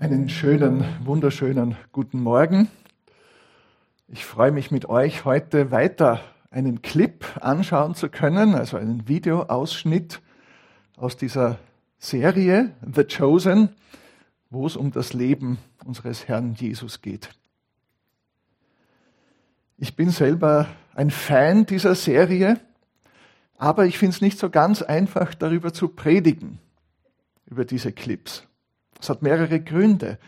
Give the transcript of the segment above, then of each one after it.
Einen schönen, wunderschönen guten Morgen. Ich freue mich mit euch heute weiter einen Clip anschauen zu können, also einen Videoausschnitt aus dieser Serie The Chosen, wo es um das Leben unseres Herrn Jesus geht. Ich bin selber ein Fan dieser Serie, aber ich finde es nicht so ganz einfach, darüber zu predigen, über diese Clips. Es hat mehrere Gründe.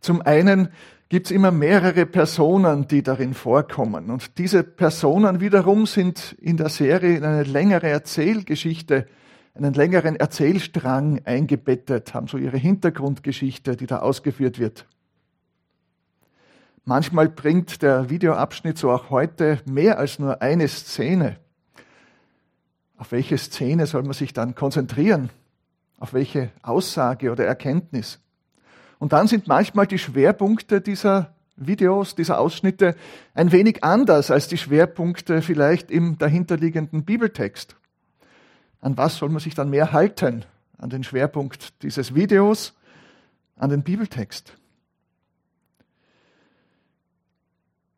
Zum einen gibt es immer mehrere Personen, die darin vorkommen. Und diese Personen wiederum sind in der Serie in eine längere Erzählgeschichte, einen längeren Erzählstrang eingebettet, haben so ihre Hintergrundgeschichte, die da ausgeführt wird. Manchmal bringt der Videoabschnitt, so auch heute, mehr als nur eine Szene. Auf welche Szene soll man sich dann konzentrieren? Auf welche Aussage oder Erkenntnis? Und dann sind manchmal die Schwerpunkte dieser Videos, dieser Ausschnitte ein wenig anders als die Schwerpunkte vielleicht im dahinterliegenden Bibeltext. An was soll man sich dann mehr halten? An den Schwerpunkt dieses Videos, an den Bibeltext?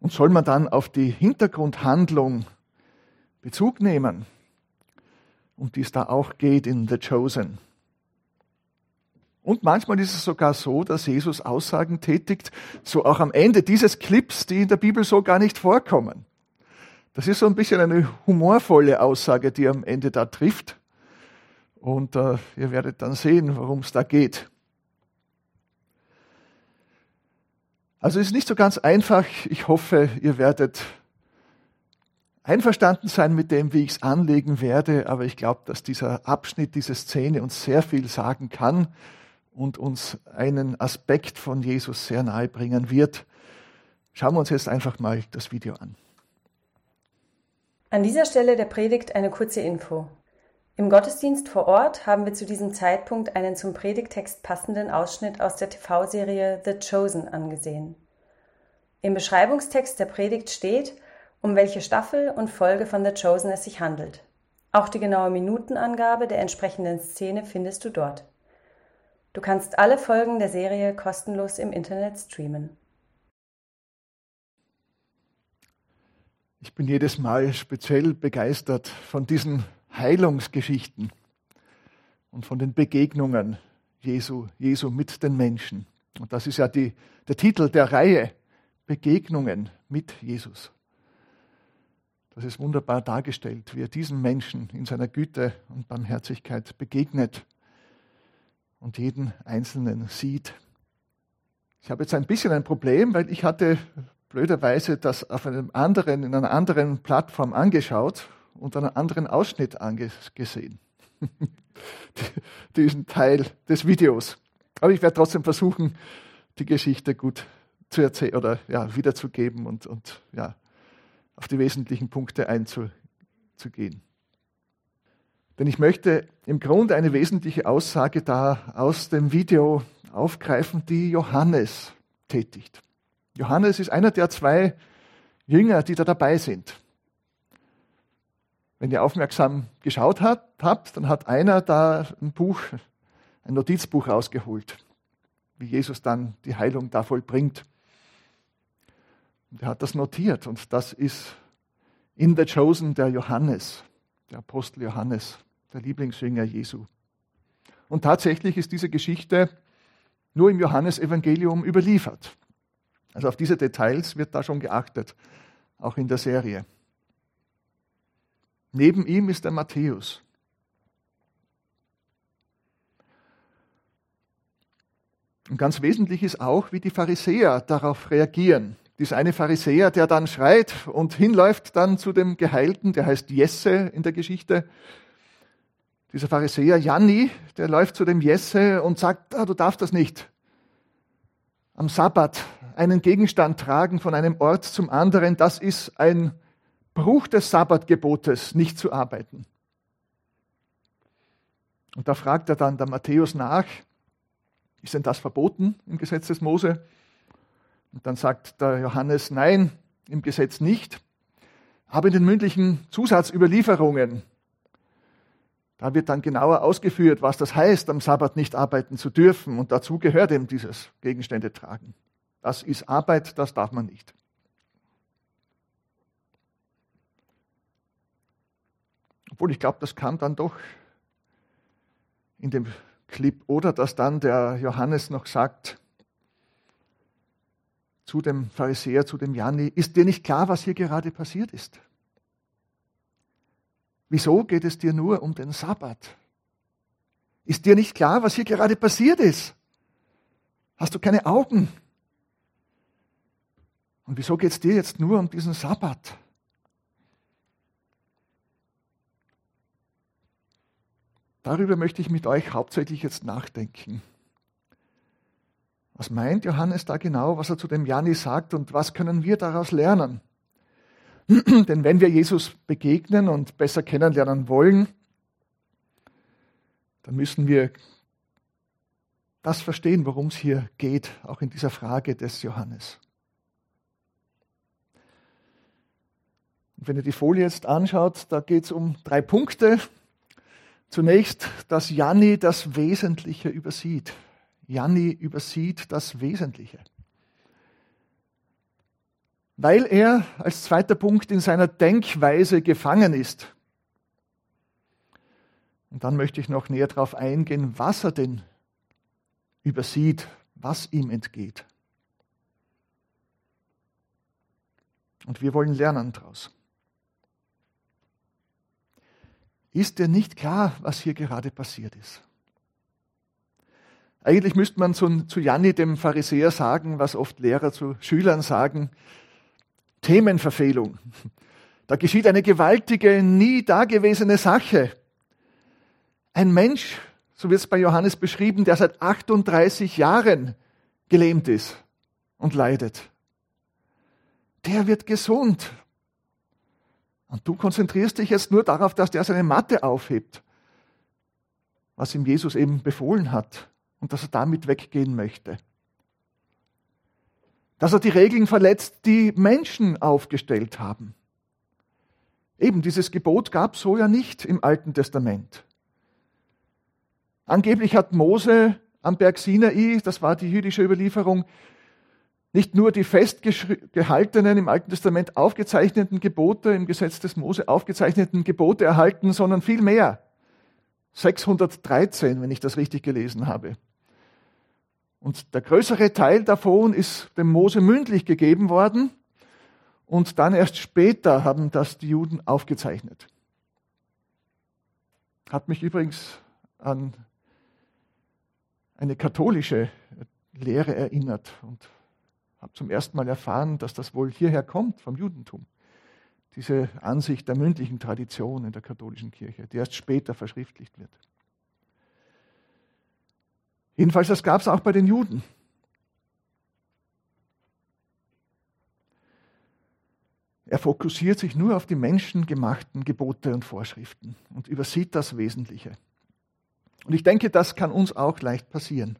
Und soll man dann auf die Hintergrundhandlung Bezug nehmen, um die es da auch geht in The Chosen? Und manchmal ist es sogar so, dass Jesus Aussagen tätigt, so auch am Ende dieses Clips, die in der Bibel so gar nicht vorkommen. Das ist so ein bisschen eine humorvolle Aussage, die am Ende da trifft. Und äh, ihr werdet dann sehen, worum es da geht. Also es ist nicht so ganz einfach. Ich hoffe, ihr werdet einverstanden sein mit dem, wie ich es anlegen werde. Aber ich glaube, dass dieser Abschnitt, diese Szene uns sehr viel sagen kann und uns einen Aspekt von Jesus sehr nahe bringen wird. Schauen wir uns jetzt einfach mal das Video an. An dieser Stelle der Predigt eine kurze Info. Im Gottesdienst vor Ort haben wir zu diesem Zeitpunkt einen zum Predigtext passenden Ausschnitt aus der TV-Serie The Chosen angesehen. Im Beschreibungstext der Predigt steht, um welche Staffel und Folge von The Chosen es sich handelt. Auch die genaue Minutenangabe der entsprechenden Szene findest du dort. Du kannst alle Folgen der Serie kostenlos im Internet streamen. Ich bin jedes Mal speziell begeistert von diesen Heilungsgeschichten und von den Begegnungen Jesu, Jesu mit den Menschen. Und das ist ja die, der Titel der Reihe, Begegnungen mit Jesus. Das ist wunderbar dargestellt, wie er diesen Menschen in seiner Güte und Barmherzigkeit begegnet und jeden Einzelnen sieht. Ich habe jetzt ein bisschen ein Problem, weil ich hatte blöderweise das auf einem anderen, in einer anderen Plattform angeschaut und einen anderen Ausschnitt angesehen. Diesen Teil des Videos. Aber ich werde trotzdem versuchen, die Geschichte gut zu erzählen oder ja, wiederzugeben und, und ja, auf die wesentlichen Punkte einzugehen. Denn ich möchte im Grunde eine wesentliche Aussage da aus dem Video aufgreifen, die Johannes tätigt. Johannes ist einer der zwei Jünger, die da dabei sind. Wenn ihr aufmerksam geschaut habt, dann hat einer da ein Buch, ein Notizbuch rausgeholt, wie Jesus dann die Heilung da vollbringt. Und er hat das notiert und das ist in the Chosen der Johannes, der Apostel Johannes der Lieblingsjünger Jesu. Und tatsächlich ist diese Geschichte nur im Johannesevangelium überliefert. Also auf diese Details wird da schon geachtet, auch in der Serie. Neben ihm ist der Matthäus. Und ganz wesentlich ist auch, wie die Pharisäer darauf reagieren. Dieser eine Pharisäer, der dann schreit und hinläuft dann zu dem Geheilten, der heißt Jesse in der Geschichte, dieser Pharisäer Janni, der läuft zu dem Jesse und sagt, ah, du darfst das nicht. Am Sabbat einen Gegenstand tragen von einem Ort zum anderen, das ist ein Bruch des Sabbatgebotes, nicht zu arbeiten. Und da fragt er dann der Matthäus nach, ist denn das verboten im Gesetz des Mose? Und dann sagt der Johannes, nein, im Gesetz nicht. Aber in den mündlichen Zusatzüberlieferungen Da wird dann genauer ausgeführt, was das heißt, am Sabbat nicht arbeiten zu dürfen. Und dazu gehört eben dieses Gegenstände tragen. Das ist Arbeit, das darf man nicht. Obwohl ich glaube, das kam dann doch in dem Clip. Oder dass dann der Johannes noch sagt zu dem Pharisäer, zu dem Janni, ist dir nicht klar, was hier gerade passiert ist? Wieso geht es dir nur um den Sabbat? Ist dir nicht klar, was hier gerade passiert ist? Hast du keine Augen? Und wieso geht es dir jetzt nur um diesen Sabbat? Darüber möchte ich mit euch hauptsächlich jetzt nachdenken. Was meint Johannes da genau, was er zu dem Jani sagt und was können wir daraus lernen? Denn wenn wir Jesus begegnen und besser kennenlernen wollen, dann müssen wir das verstehen, worum es hier geht, auch in dieser Frage des Johannes. Und wenn ihr die Folie jetzt anschaut, da geht es um drei Punkte. Zunächst, dass Janni das Wesentliche übersieht. Janni übersieht das Wesentliche weil er als zweiter Punkt in seiner Denkweise gefangen ist. Und dann möchte ich noch näher darauf eingehen, was er denn übersieht, was ihm entgeht. Und wir wollen lernen daraus. Ist dir nicht klar, was hier gerade passiert ist? Eigentlich müsste man zu, Janni, dem Pharisäer, sagen, was oft Lehrer zu Schülern sagen, Themenverfehlung. Da geschieht eine gewaltige, nie dagewesene Sache. Ein Mensch, so wird es bei Johannes beschrieben, der seit 38 Jahren gelähmt ist und leidet. Der wird gesund. Und du konzentrierst dich jetzt nur darauf, dass der seine Matte aufhebt, was ihm Jesus eben befohlen hat und dass er damit weggehen möchte dass er die Regeln verletzt, die Menschen aufgestellt haben. Eben dieses Gebot gab es so ja nicht im Alten Testament. Angeblich hat Mose am Berg Sinai, das war die jüdische Überlieferung, nicht nur die festgehaltenen im Alten Testament aufgezeichneten Gebote, im Gesetz des Mose aufgezeichneten Gebote erhalten, sondern viel mehr. 613, wenn ich das richtig gelesen habe. Und der größere Teil davon ist dem Mose mündlich gegeben worden und dann erst später haben das die Juden aufgezeichnet. Hat mich übrigens an eine katholische Lehre erinnert und habe zum ersten Mal erfahren, dass das wohl hierher kommt vom Judentum. Diese Ansicht der mündlichen Tradition in der katholischen Kirche, die erst später verschriftlicht wird. Jedenfalls, das gab es auch bei den Juden. Er fokussiert sich nur auf die menschengemachten Gebote und Vorschriften und übersieht das Wesentliche. Und ich denke, das kann uns auch leicht passieren,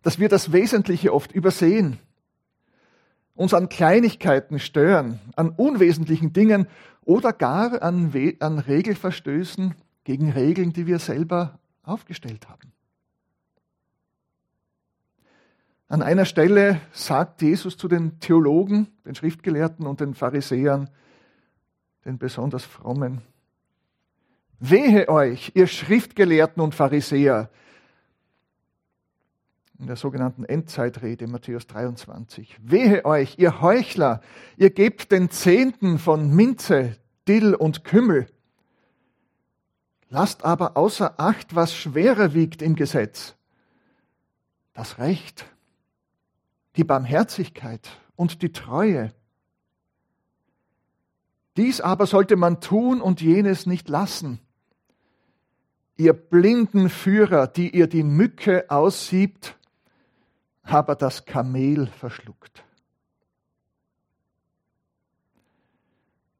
dass wir das Wesentliche oft übersehen, uns an Kleinigkeiten stören, an unwesentlichen Dingen oder gar an, We an Regelverstößen gegen Regeln, die wir selber aufgestellt haben. An einer Stelle sagt Jesus zu den Theologen, den Schriftgelehrten und den Pharisäern, den besonders frommen, Wehe euch, ihr Schriftgelehrten und Pharisäer, in der sogenannten Endzeitrede Matthäus 23. Wehe euch, ihr Heuchler, ihr gebt den Zehnten von Minze, Dill und Kümmel. Lasst aber außer Acht, was schwerer wiegt im Gesetz, das Recht die Barmherzigkeit und die Treue. Dies aber sollte man tun und jenes nicht lassen. Ihr blinden Führer, die ihr die Mücke aussiebt, aber das Kamel verschluckt.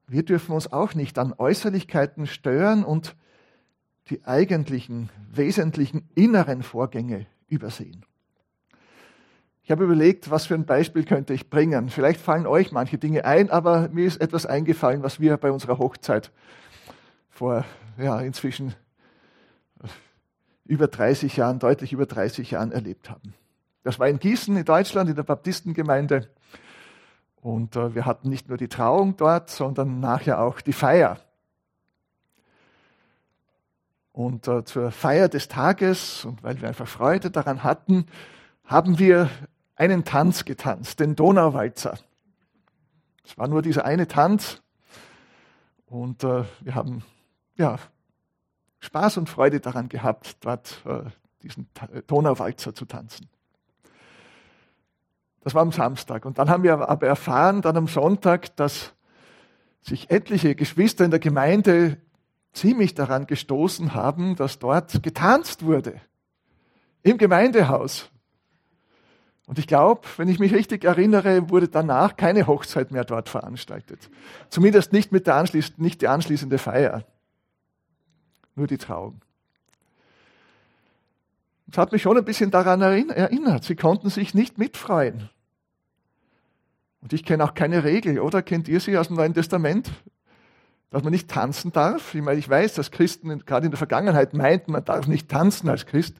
Wir dürfen uns auch nicht an Äußerlichkeiten stören und die eigentlichen, wesentlichen inneren Vorgänge übersehen. Ich habe überlegt, was für ein Beispiel könnte ich bringen. Vielleicht fallen euch manche Dinge ein, aber mir ist etwas eingefallen, was wir bei unserer Hochzeit vor ja, inzwischen über 30 Jahren, deutlich über 30 Jahren erlebt haben. Das war in Gießen in Deutschland, in der Baptistengemeinde. Und äh, wir hatten nicht nur die Trauung dort, sondern nachher auch die Feier. Und äh, zur Feier des Tages, und weil wir einfach Freude daran hatten, haben wir einen Tanz getanzt, den Donauwalzer. Es war nur dieser eine Tanz. Und äh, wir haben ja, Spaß und Freude daran gehabt, dort äh, diesen Donauwalzer zu tanzen. Das war am Samstag. Und dann haben wir aber erfahren, dann am Sonntag, dass sich etliche Geschwister in der Gemeinde ziemlich daran gestoßen haben, dass dort getanzt wurde. Im Gemeindehaus. Und ich glaube, wenn ich mich richtig erinnere, wurde danach keine Hochzeit mehr dort veranstaltet. Zumindest nicht mit der anschließ nicht die anschließende Feier. Nur die Trauung. Das hat mich schon ein bisschen daran erinnert. Sie konnten sich nicht mitfreuen. Und ich kenne auch keine Regel, oder? Kennt ihr sie aus dem Neuen Testament? Dass man nicht tanzen darf. Ich meine, ich weiß, dass Christen gerade in der Vergangenheit meinten, man darf nicht tanzen als Christ.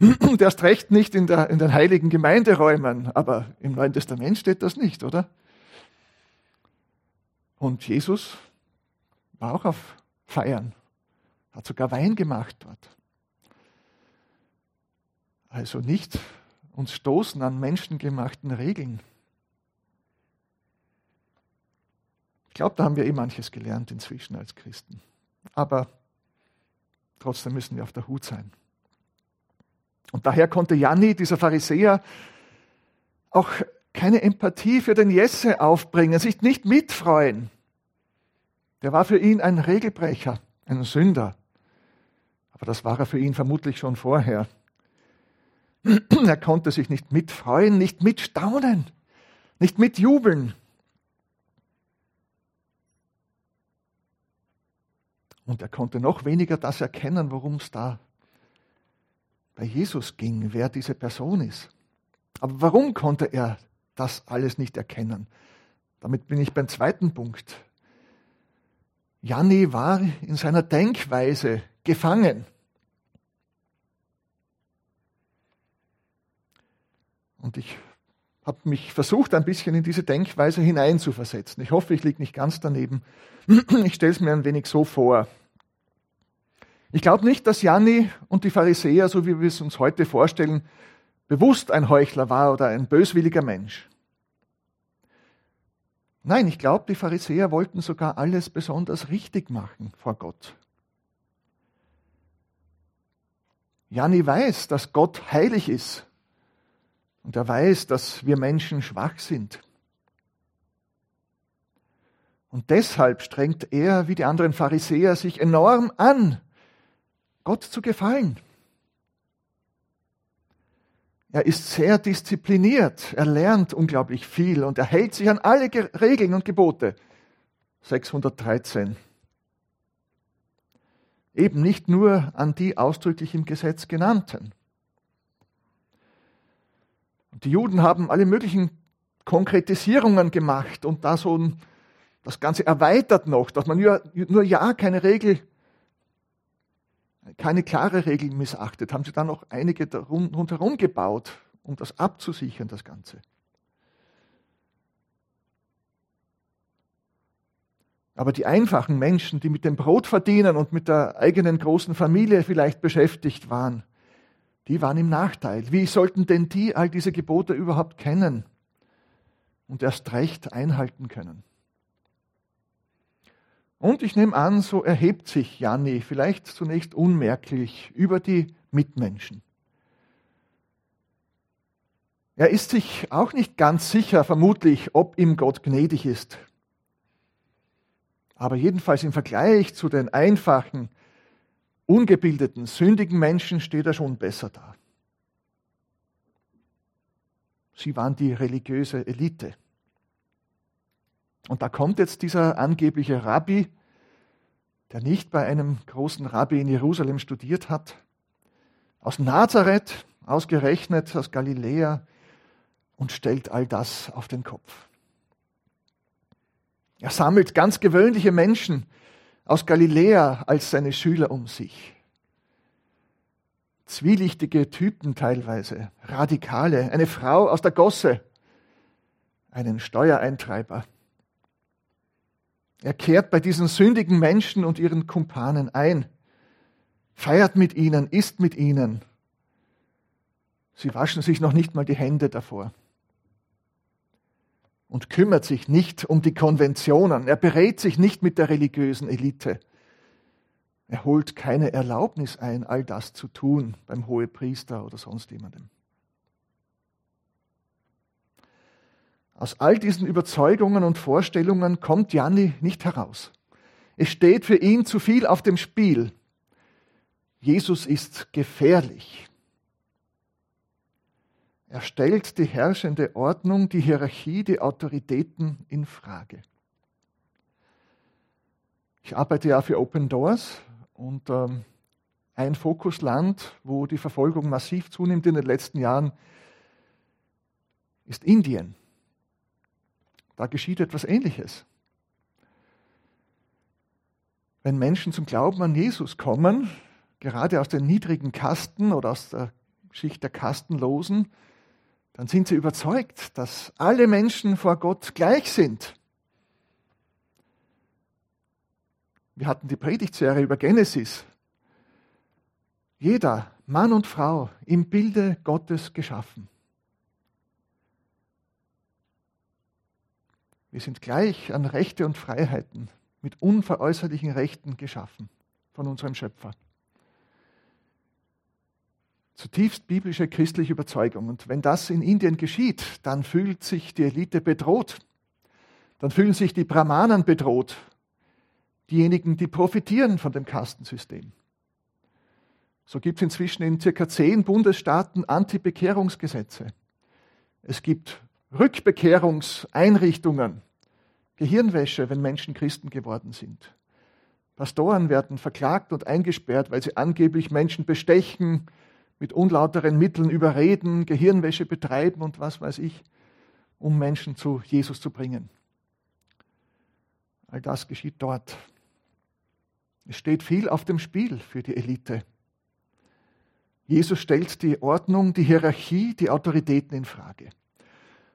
Und erst recht nicht in, der, in den heiligen Gemeinderäumen. Aber im Neuen Testament steht das nicht, oder? Und Jesus war auch auf Feiern. Hat sogar Wein gemacht dort. Also nicht uns stoßen an menschengemachten Regeln. Ich glaube, da haben wir eh manches gelernt inzwischen als Christen. Aber trotzdem müssen wir auf der Hut sein. Und daher konnte Janni, dieser Pharisäer, auch keine Empathie für den Jesse aufbringen, sich nicht mitfreuen. Der war für ihn ein Regelbrecher, ein Sünder. Aber das war er für ihn vermutlich schon vorher. Er konnte sich nicht mitfreuen, nicht mitstaunen, nicht mitjubeln. Und er konnte noch weniger das erkennen, worum es da bei Jesus ging, wer diese Person ist. Aber warum konnte er das alles nicht erkennen? Damit bin ich beim zweiten Punkt. Janni war in seiner Denkweise gefangen. Und ich habe mich versucht, ein bisschen in diese Denkweise hineinzuversetzen. Ich hoffe, ich liege nicht ganz daneben. Ich stelle es mir ein wenig so vor. Ich glaube nicht, dass Janni und die Pharisäer, so wie wir es uns heute vorstellen, bewusst ein Heuchler war oder ein böswilliger Mensch. Nein, ich glaube, die Pharisäer wollten sogar alles besonders richtig machen vor Gott. Janni weiß, dass Gott heilig ist und er weiß, dass wir Menschen schwach sind. Und deshalb strengt er, wie die anderen Pharisäer, sich enorm an, Gott zu gefallen. Er ist sehr diszipliniert, er lernt unglaublich viel und er hält sich an alle Regeln und Gebote. 613. Eben nicht nur an die ausdrücklich im Gesetz genannten. Die Juden haben alle möglichen Konkretisierungen gemacht und da so das Ganze erweitert noch, dass man nur, nur ja keine Regel, keine klare Regel missachtet, haben sie dann noch einige rundherum gebaut, um das abzusichern, das Ganze. Aber die einfachen Menschen, die mit dem Brot verdienen und mit der eigenen großen Familie vielleicht beschäftigt waren, die waren im Nachteil. Wie sollten denn die all diese Gebote überhaupt kennen und erst recht einhalten können? Und ich nehme an, so erhebt sich Janni vielleicht zunächst unmerklich über die Mitmenschen. Er ist sich auch nicht ganz sicher, vermutlich, ob ihm Gott gnädig ist. Aber jedenfalls im Vergleich zu den einfachen, ungebildeten, sündigen Menschen steht er schon besser da. Sie waren die religiöse Elite. Und da kommt jetzt dieser angebliche Rabbi, der nicht bei einem großen Rabbi in Jerusalem studiert hat, aus Nazareth, ausgerechnet aus Galiläa, und stellt all das auf den Kopf. Er sammelt ganz gewöhnliche Menschen, aus Galiläa als seine Schüler um sich. zwielichtige Typen teilweise, Radikale, eine Frau aus der Gosse, einen Steuereintreiber. Er kehrt bei diesen sündigen Menschen und ihren Kumpanen ein, feiert mit ihnen, isst mit ihnen. Sie waschen sich noch nicht mal die Hände davor und kümmert sich nicht um die Konventionen. Er berät sich nicht mit der religiösen Elite. Er holt keine Erlaubnis ein, all das zu tun beim Hohepriester oder sonst jemandem. Aus all diesen Überzeugungen und Vorstellungen kommt Janni nicht heraus. Es steht für ihn zu viel auf dem Spiel. Jesus ist gefährlich. Er stellt die herrschende Ordnung, die Hierarchie, die Autoritäten in Frage. Ich arbeite ja für Open Doors und ähm, ein Fokusland, wo die Verfolgung massiv zunimmt in den letzten Jahren, ist Indien. Da geschieht etwas Ähnliches. Wenn Menschen zum Glauben an Jesus kommen, gerade aus den niedrigen Kasten oder aus der Schicht der Kastenlosen, dann sind sie überzeugt, dass alle Menschen vor Gott gleich sind. Wir hatten die Predigtserie über Genesis. Jeder, Mann und Frau, im Bilde Gottes geschaffen. Wir sind gleich an Rechte und Freiheiten mit unveräußerlichen Rechten geschaffen von unserem Schöpfer zutiefst biblische christliche Überzeugung. Und wenn das in Indien geschieht, dann fühlt sich die Elite bedroht. Dann fühlen sich die Brahmanen bedroht. Diejenigen, die profitieren von dem Kastensystem. So gibt es inzwischen in circa zehn Bundesstaaten Anti-Bekehrungsgesetze. Es gibt Rückbekehrungseinrichtungen, Gehirnwäsche, wenn Menschen Christen geworden sind. Pastoren werden verklagt und eingesperrt, weil sie angeblich Menschen bestechen, mit unlauteren Mitteln überreden, Gehirnwäsche betreiben und was weiß ich, um Menschen zu Jesus zu bringen. All das geschieht dort. Es steht viel auf dem Spiel für die Elite. Jesus stellt die Ordnung, die Hierarchie, die Autoritäten in Frage.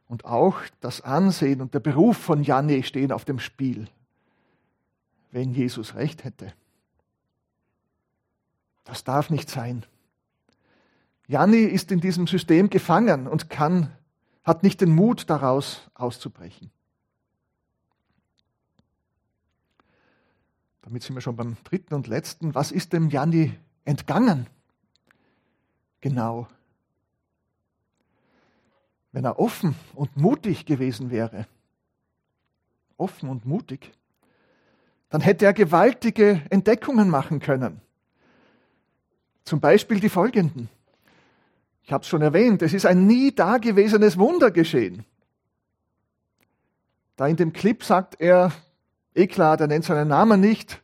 Und auch das Ansehen und der Beruf von Janne stehen auf dem Spiel, wenn Jesus recht hätte. Das darf nicht sein. Janni ist in diesem System gefangen und kann, hat nicht den Mut, daraus auszubrechen. Damit sind wir schon beim dritten und letzten. Was ist dem Janni entgangen? Genau. Wenn er offen und mutig gewesen wäre, offen und mutig, dann hätte er gewaltige Entdeckungen machen können. Zum Beispiel die folgenden. Ich habe es schon erwähnt, es ist ein nie dagewesenes Wunder geschehen. Da in dem Clip sagt er, eh klar, der nennt seinen Namen nicht,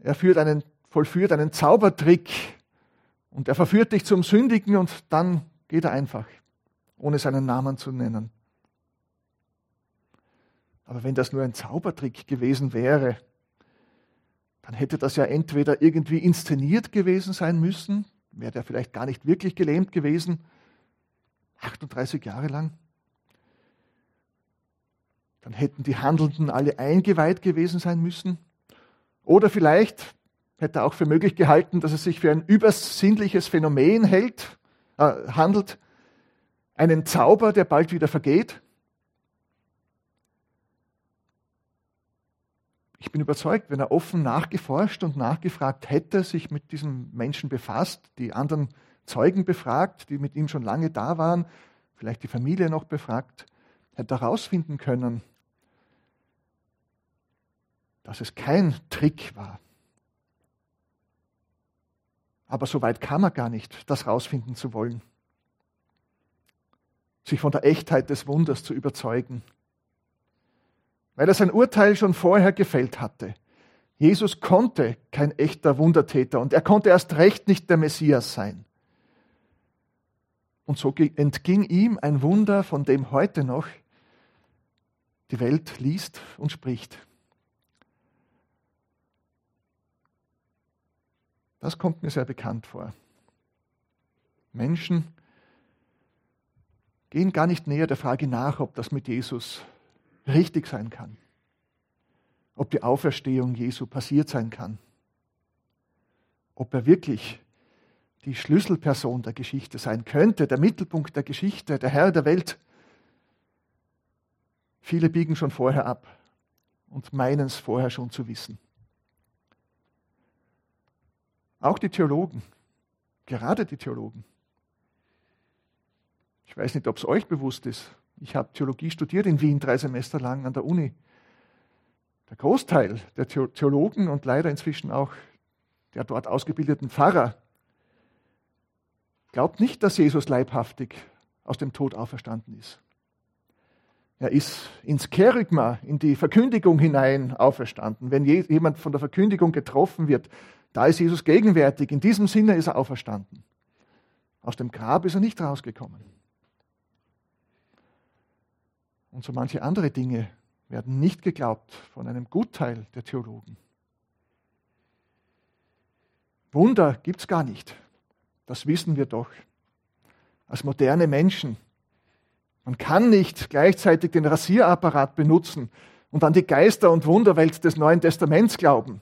er führt einen, vollführt einen Zaubertrick und er verführt dich zum Sündigen und dann geht er einfach, ohne seinen Namen zu nennen. Aber wenn das nur ein Zaubertrick gewesen wäre, dann hätte das ja entweder irgendwie inszeniert gewesen sein müssen, wäre der vielleicht gar nicht wirklich gelähmt gewesen, 38 Jahre lang. Dann hätten die Handelnden alle eingeweiht gewesen sein müssen. Oder vielleicht hätte er auch für möglich gehalten, dass es sich für ein übersinnliches Phänomen hält, äh, handelt, einen Zauber, der bald wieder vergeht. ich bin überzeugt, wenn er offen nachgeforscht und nachgefragt hätte, sich mit diesem Menschen befasst, die anderen Zeugen befragt, die mit ihm schon lange da waren, vielleicht die Familie noch befragt, hätte er herausfinden können, dass es kein Trick war. Aber so weit kam er gar nicht, das herausfinden zu wollen, sich von der Echtheit des Wunders zu überzeugen weil er sein Urteil schon vorher gefällt hatte. Jesus konnte kein echter Wundertäter und er konnte erst recht nicht der Messias sein. Und so entging ihm ein Wunder, von dem heute noch die Welt liest und spricht. Das kommt mir sehr bekannt vor. Menschen gehen gar nicht näher der Frage nach, ob das mit Jesus richtig sein kann, ob die Auferstehung Jesu passiert sein kann, ob er wirklich die Schlüsselperson der Geschichte sein könnte, der Mittelpunkt der Geschichte, der Herr der Welt. Viele biegen schon vorher ab und meinen es vorher schon zu wissen. Auch die Theologen, gerade die Theologen. Ich weiß nicht, ob es euch bewusst ist. Ich habe Theologie studiert in Wien drei Semester lang an der Uni. Der Großteil der Theologen und leider inzwischen auch der dort ausgebildeten Pfarrer glaubt nicht, dass Jesus leibhaftig aus dem Tod auferstanden ist. Er ist ins Kerygma, in die Verkündigung hinein auferstanden. Wenn jemand von der Verkündigung getroffen wird, da ist Jesus gegenwärtig. In diesem Sinne ist er auferstanden. Aus dem Grab ist er nicht rausgekommen. Und so manche andere Dinge werden nicht geglaubt von einem Gutteil der Theologen. Wunder gibt es gar nicht. Das wissen wir doch. Als moderne Menschen. Man kann nicht gleichzeitig den Rasierapparat benutzen und an die Geister- und Wunderwelt des Neuen Testaments glauben.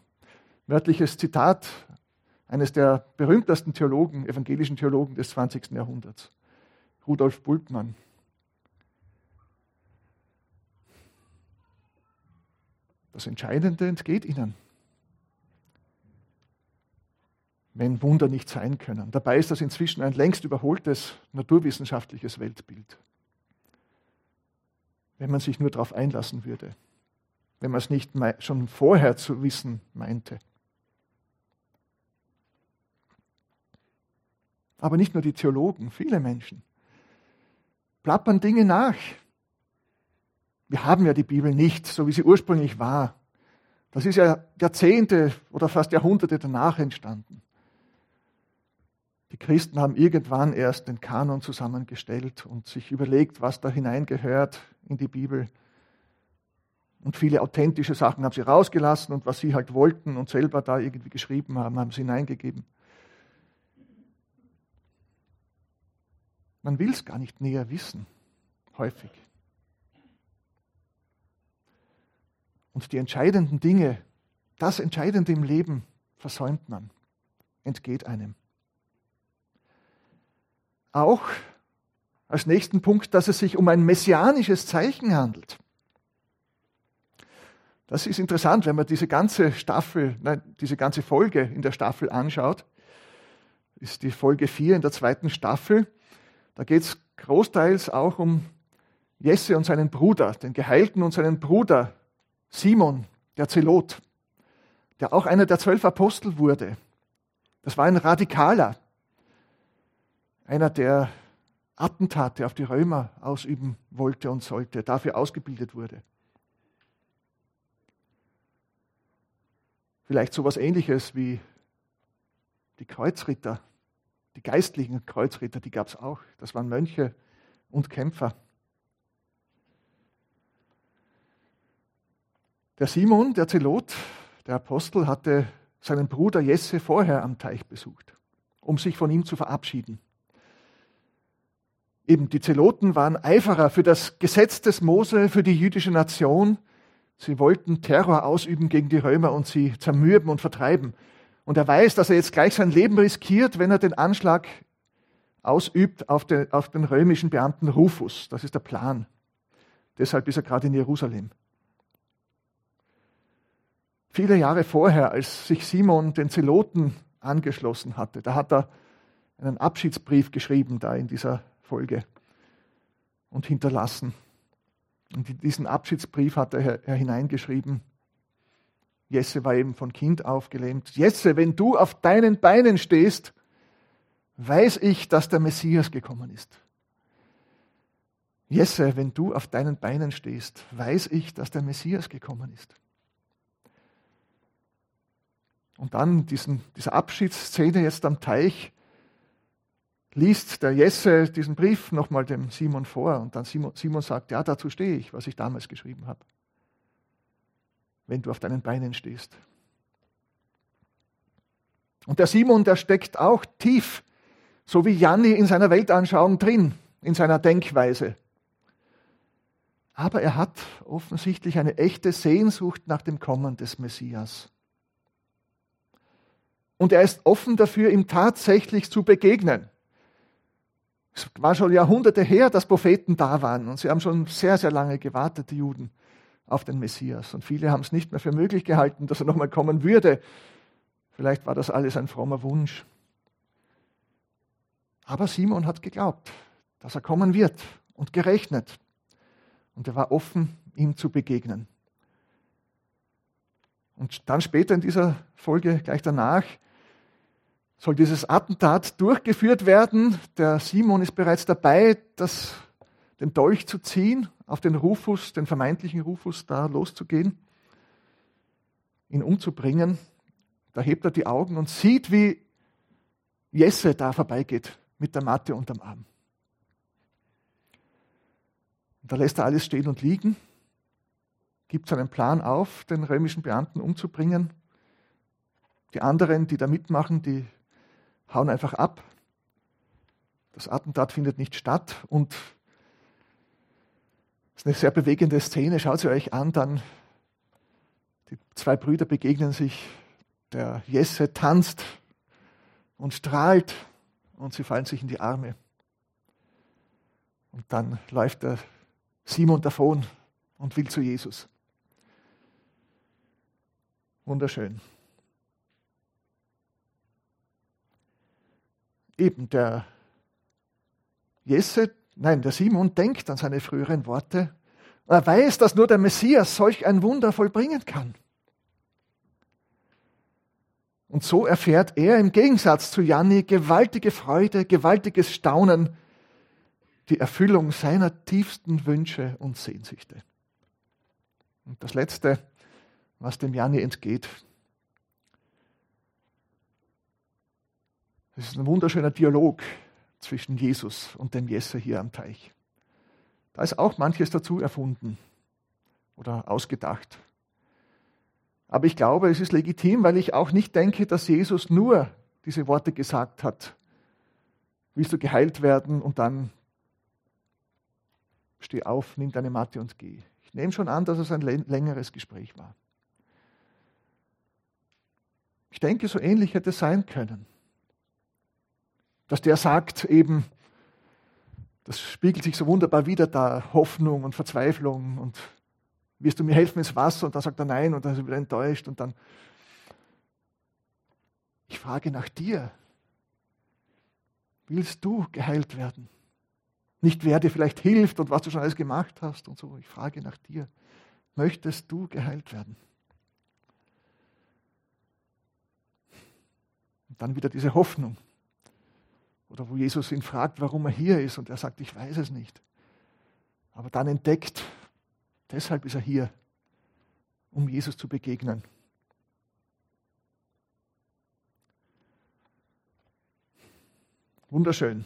Wörtliches Zitat eines der berühmtesten Theologen, evangelischen Theologen des 20. Jahrhunderts, Rudolf Bultmann. Das Entscheidende entgeht ihnen. wenn Wunder nicht sein können. Dabei ist das inzwischen ein längst überholtes naturwissenschaftliches Weltbild. Wenn man sich nur darauf einlassen würde, wenn man es nicht schon vorher zu wissen meinte. Aber nicht nur die Theologen, viele Menschen plappern Dinge nach. Wir haben ja die Bibel nicht, so wie sie ursprünglich war. Das ist ja Jahrzehnte oder fast Jahrhunderte danach entstanden. Die Christen haben irgendwann erst den Kanon zusammengestellt und sich überlegt, was da hineingehört in die Bibel. Und viele authentische Sachen haben sie rausgelassen und was sie halt wollten und selber da irgendwie geschrieben haben, haben sie hineingegeben. Man will es gar nicht näher wissen, häufig. Und die entscheidenden Dinge, das Entscheidende im Leben versäumt man, entgeht einem. Auch als nächsten Punkt, dass es sich um ein messianisches Zeichen handelt. Das ist interessant, wenn man diese ganze Staffel, nein, diese ganze Folge in der Staffel anschaut. Ist die Folge 4 in der zweiten Staffel. Da geht es großteils auch um Jesse und seinen Bruder, den Geheilten und seinen Bruder Simon, der Zelot, der auch einer der zwölf Apostel wurde. Das war ein Radikaler einer, der Attentate auf die Römer ausüben wollte und sollte, dafür ausgebildet wurde. Vielleicht so etwas Ähnliches wie die Kreuzritter, die geistlichen Kreuzritter, die gab es auch. Das waren Mönche und Kämpfer. Der Simon, der Zelot, der Apostel, hatte seinen Bruder Jesse vorher am Teich besucht, um sich von ihm zu verabschieden. Eben die Zeloten waren Eiferer für das Gesetz des Mose, für die jüdische Nation. Sie wollten Terror ausüben gegen die Römer und sie zermürben und vertreiben. Und er weiß, dass er jetzt gleich sein Leben riskiert, wenn er den Anschlag ausübt auf den, auf den römischen Beamten Rufus. Das ist der Plan. Deshalb ist er gerade in Jerusalem. Viele Jahre vorher, als sich Simon den Zeloten angeschlossen hatte, da hat er einen Abschiedsbrief geschrieben, da in dieser Folge und hinterlassen. Und in diesen Abschiedsbrief hat er, er hineingeschrieben, Jesse war eben von Kind aufgelähmt. Jesse, wenn du auf deinen Beinen stehst, weiß ich, dass der Messias gekommen ist. Jesse, wenn du auf deinen Beinen stehst, weiß ich, dass der Messias gekommen ist. Und dann diesen, diese Abschiedsszene jetzt am Teich, liest der Jesse diesen Brief nochmal dem Simon vor und dann Simon, Simon sagt, ja, dazu stehe ich, was ich damals geschrieben habe. Wenn du auf deinen Beinen stehst. Und der Simon, der steckt auch tief so wie Janni in seiner Weltanschauung drin, in seiner Denkweise. Aber er hat offensichtlich eine echte Sehnsucht nach dem Kommen des Messias. Und er ist offen dafür, ihm tatsächlich zu begegnen. Es war schon Jahrhunderte her, dass Propheten da waren und sie haben schon sehr, sehr lange gewartet, die Juden, auf den Messias. Und viele haben es nicht mehr für möglich gehalten, dass er nochmal kommen würde. Vielleicht war das alles ein frommer Wunsch. Aber Simon hat geglaubt, dass er kommen wird und gerechnet. Und er war offen, ihm zu begegnen. Und dann später in dieser Folge, gleich danach, soll dieses Attentat durchgeführt werden. Der Simon ist bereits dabei, das, den Dolch zu ziehen, auf den Rufus, den vermeintlichen Rufus, da loszugehen, ihn umzubringen. Da hebt er die Augen und sieht, wie Jesse da vorbeigeht mit der Matte unterm Arm. Und da lässt er alles stehen und liegen, gibt seinen Plan auf, den römischen Beamten umzubringen. Die anderen, die da mitmachen, die hauen einfach ab. Das Attentat findet nicht statt und es ist eine sehr bewegende Szene. Schaut sie euch an, dann die zwei Brüder begegnen sich. Der Jesse tanzt und strahlt und sie fallen sich in die Arme. Und dann läuft der Simon davon und will zu Jesus. Wunderschön. Eben der Jesse, nein, der Simon denkt an seine früheren Worte. Er weiß, dass nur der Messias solch ein Wunder vollbringen kann. Und so erfährt er im Gegensatz zu Janni gewaltige Freude, gewaltiges Staunen, die Erfüllung seiner tiefsten Wünsche und Sehnsüchte. Und das Letzte, was dem Janni entgeht, Das ist ein wunderschöner Dialog zwischen Jesus und dem Jesse hier am Teich. Da ist auch manches dazu erfunden oder ausgedacht. Aber ich glaube, es ist legitim, weil ich auch nicht denke, dass Jesus nur diese Worte gesagt hat. Willst du geheilt werden und dann steh auf, nimm deine Matte und geh. Ich nehme schon an, dass es ein längeres Gespräch war. Ich denke, so ähnlich hätte es sein können dass der sagt eben, das spiegelt sich so wunderbar wieder da, Hoffnung und Verzweiflung und wirst du mir helfen ins Wasser? Und dann sagt er nein und dann ist er wieder enttäuscht und dann, ich frage nach dir, willst du geheilt werden? Nicht wer dir vielleicht hilft und was du schon alles gemacht hast und so, ich frage nach dir, möchtest du geheilt werden? Und dann wieder diese Hoffnung. Oder wo Jesus ihn fragt, warum er hier ist und er sagt, ich weiß es nicht. Aber dann entdeckt, deshalb ist er hier, um Jesus zu begegnen. Wunderschön.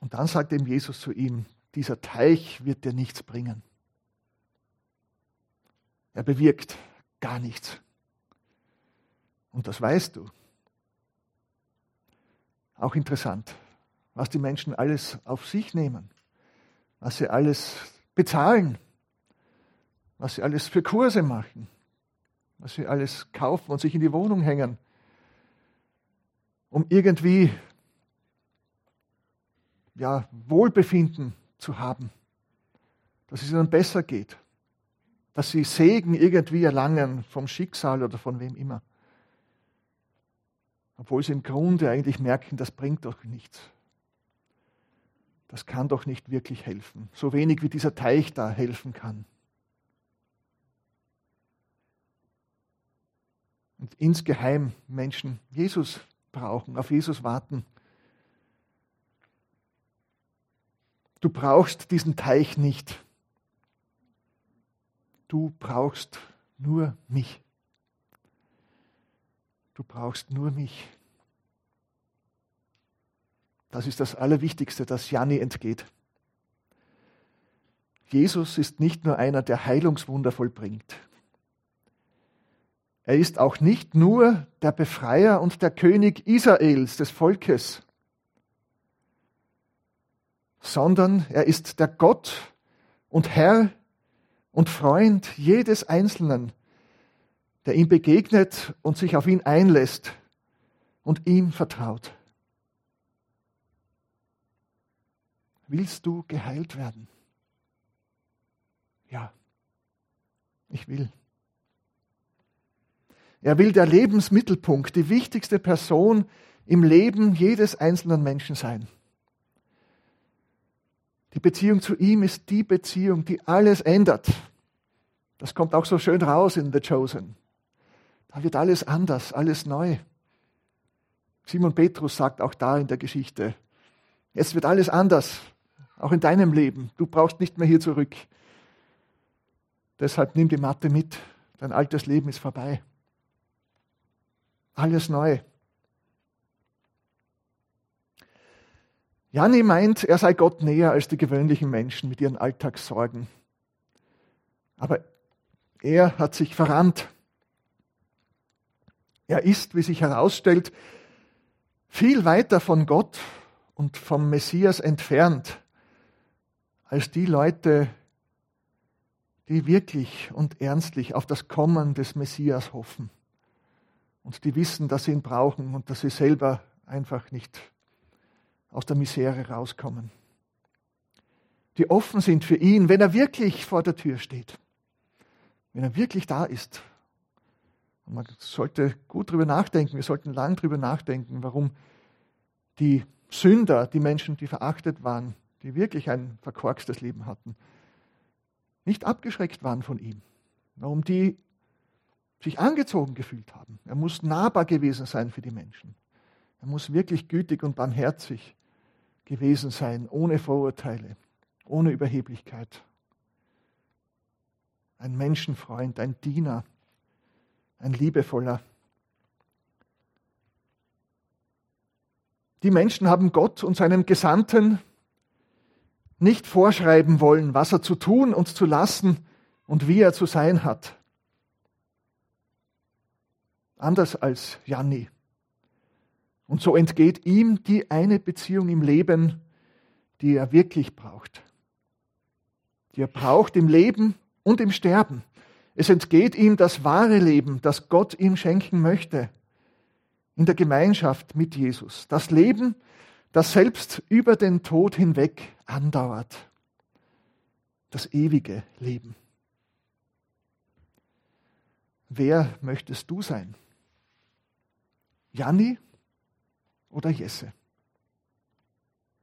Und dann sagt ihm Jesus zu ihm, dieser Teich wird dir nichts bringen. Er bewirkt gar nichts. Und das weißt du. Auch interessant, was die Menschen alles auf sich nehmen, was sie alles bezahlen, was sie alles für Kurse machen, was sie alles kaufen und sich in die Wohnung hängen, um irgendwie ja, Wohlbefinden zu haben, dass es ihnen besser geht, dass sie Segen irgendwie erlangen vom Schicksal oder von wem immer obwohl sie im Grunde eigentlich merken, das bringt doch nichts. Das kann doch nicht wirklich helfen, so wenig wie dieser Teich da helfen kann. Und insgeheim Menschen Jesus brauchen, auf Jesus warten. Du brauchst diesen Teich nicht. Du brauchst nur mich. Du brauchst nur mich. Das ist das Allerwichtigste, das Janni entgeht. Jesus ist nicht nur einer, der Heilungswunder vollbringt. Er ist auch nicht nur der Befreier und der König Israels, des Volkes, sondern er ist der Gott und Herr und Freund jedes Einzelnen, der ihm begegnet und sich auf ihn einlässt und ihm vertraut. Willst du geheilt werden? Ja, ich will. Er will der Lebensmittelpunkt, die wichtigste Person im Leben jedes einzelnen Menschen sein. Die Beziehung zu ihm ist die Beziehung, die alles ändert. Das kommt auch so schön raus in The Chosen. Da wird alles anders, alles neu. Simon Petrus sagt auch da in der Geschichte, jetzt wird alles anders, auch in deinem Leben. Du brauchst nicht mehr hier zurück. Deshalb nimm die Matte mit. Dein altes Leben ist vorbei. Alles neu. Janni meint, er sei Gott näher als die gewöhnlichen Menschen mit ihren Alltagssorgen. Aber er hat sich verrannt. Er ist, wie sich herausstellt, viel weiter von Gott und vom Messias entfernt als die Leute, die wirklich und ernstlich auf das Kommen des Messias hoffen und die wissen, dass sie ihn brauchen und dass sie selber einfach nicht aus der Misere rauskommen. Die offen sind für ihn, wenn er wirklich vor der Tür steht, wenn er wirklich da ist. Und man sollte gut drüber nachdenken, wir sollten lang drüber nachdenken, warum die Sünder, die Menschen, die verachtet waren, die wirklich ein verkorkstes Leben hatten, nicht abgeschreckt waren von ihm. Warum die sich angezogen gefühlt haben. Er muss nahbar gewesen sein für die Menschen. Er muss wirklich gütig und barmherzig gewesen sein, ohne Vorurteile, ohne Überheblichkeit. Ein Menschenfreund, ein Diener, ein liebevoller. Die Menschen haben Gott und seinem Gesandten nicht vorschreiben wollen, was er zu tun und zu lassen und wie er zu sein hat. Anders als Janni. Und so entgeht ihm die eine Beziehung im Leben, die er wirklich braucht. Die er braucht im Leben und im Sterben. Es entgeht ihm das wahre Leben, das Gott ihm schenken möchte. In der Gemeinschaft mit Jesus. Das Leben, das selbst über den Tod hinweg andauert. Das ewige Leben. Wer möchtest du sein? Janni oder Jesse.